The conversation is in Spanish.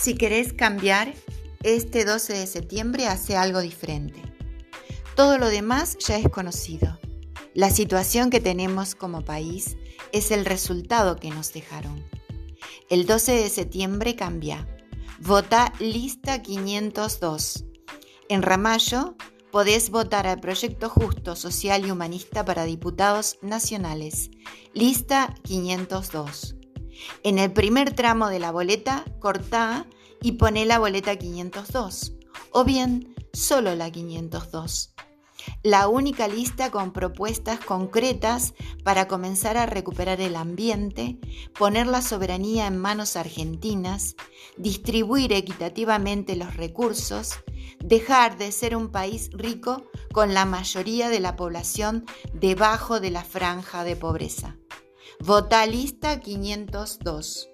Si querés cambiar, este 12 de septiembre hace algo diferente. Todo lo demás ya es conocido. La situación que tenemos como país es el resultado que nos dejaron. El 12 de septiembre cambia. Vota lista 502. En Ramallo podés votar al Proyecto Justo, Social y Humanista para Diputados Nacionales. Lista 502. En el primer tramo de la boleta, cortá y poné la boleta 502. O bien, solo la 502 la única lista con propuestas concretas para comenzar a recuperar el ambiente, poner la soberanía en manos argentinas, distribuir equitativamente los recursos, dejar de ser un país rico con la mayoría de la población debajo de la franja de pobreza. Vota lista 502.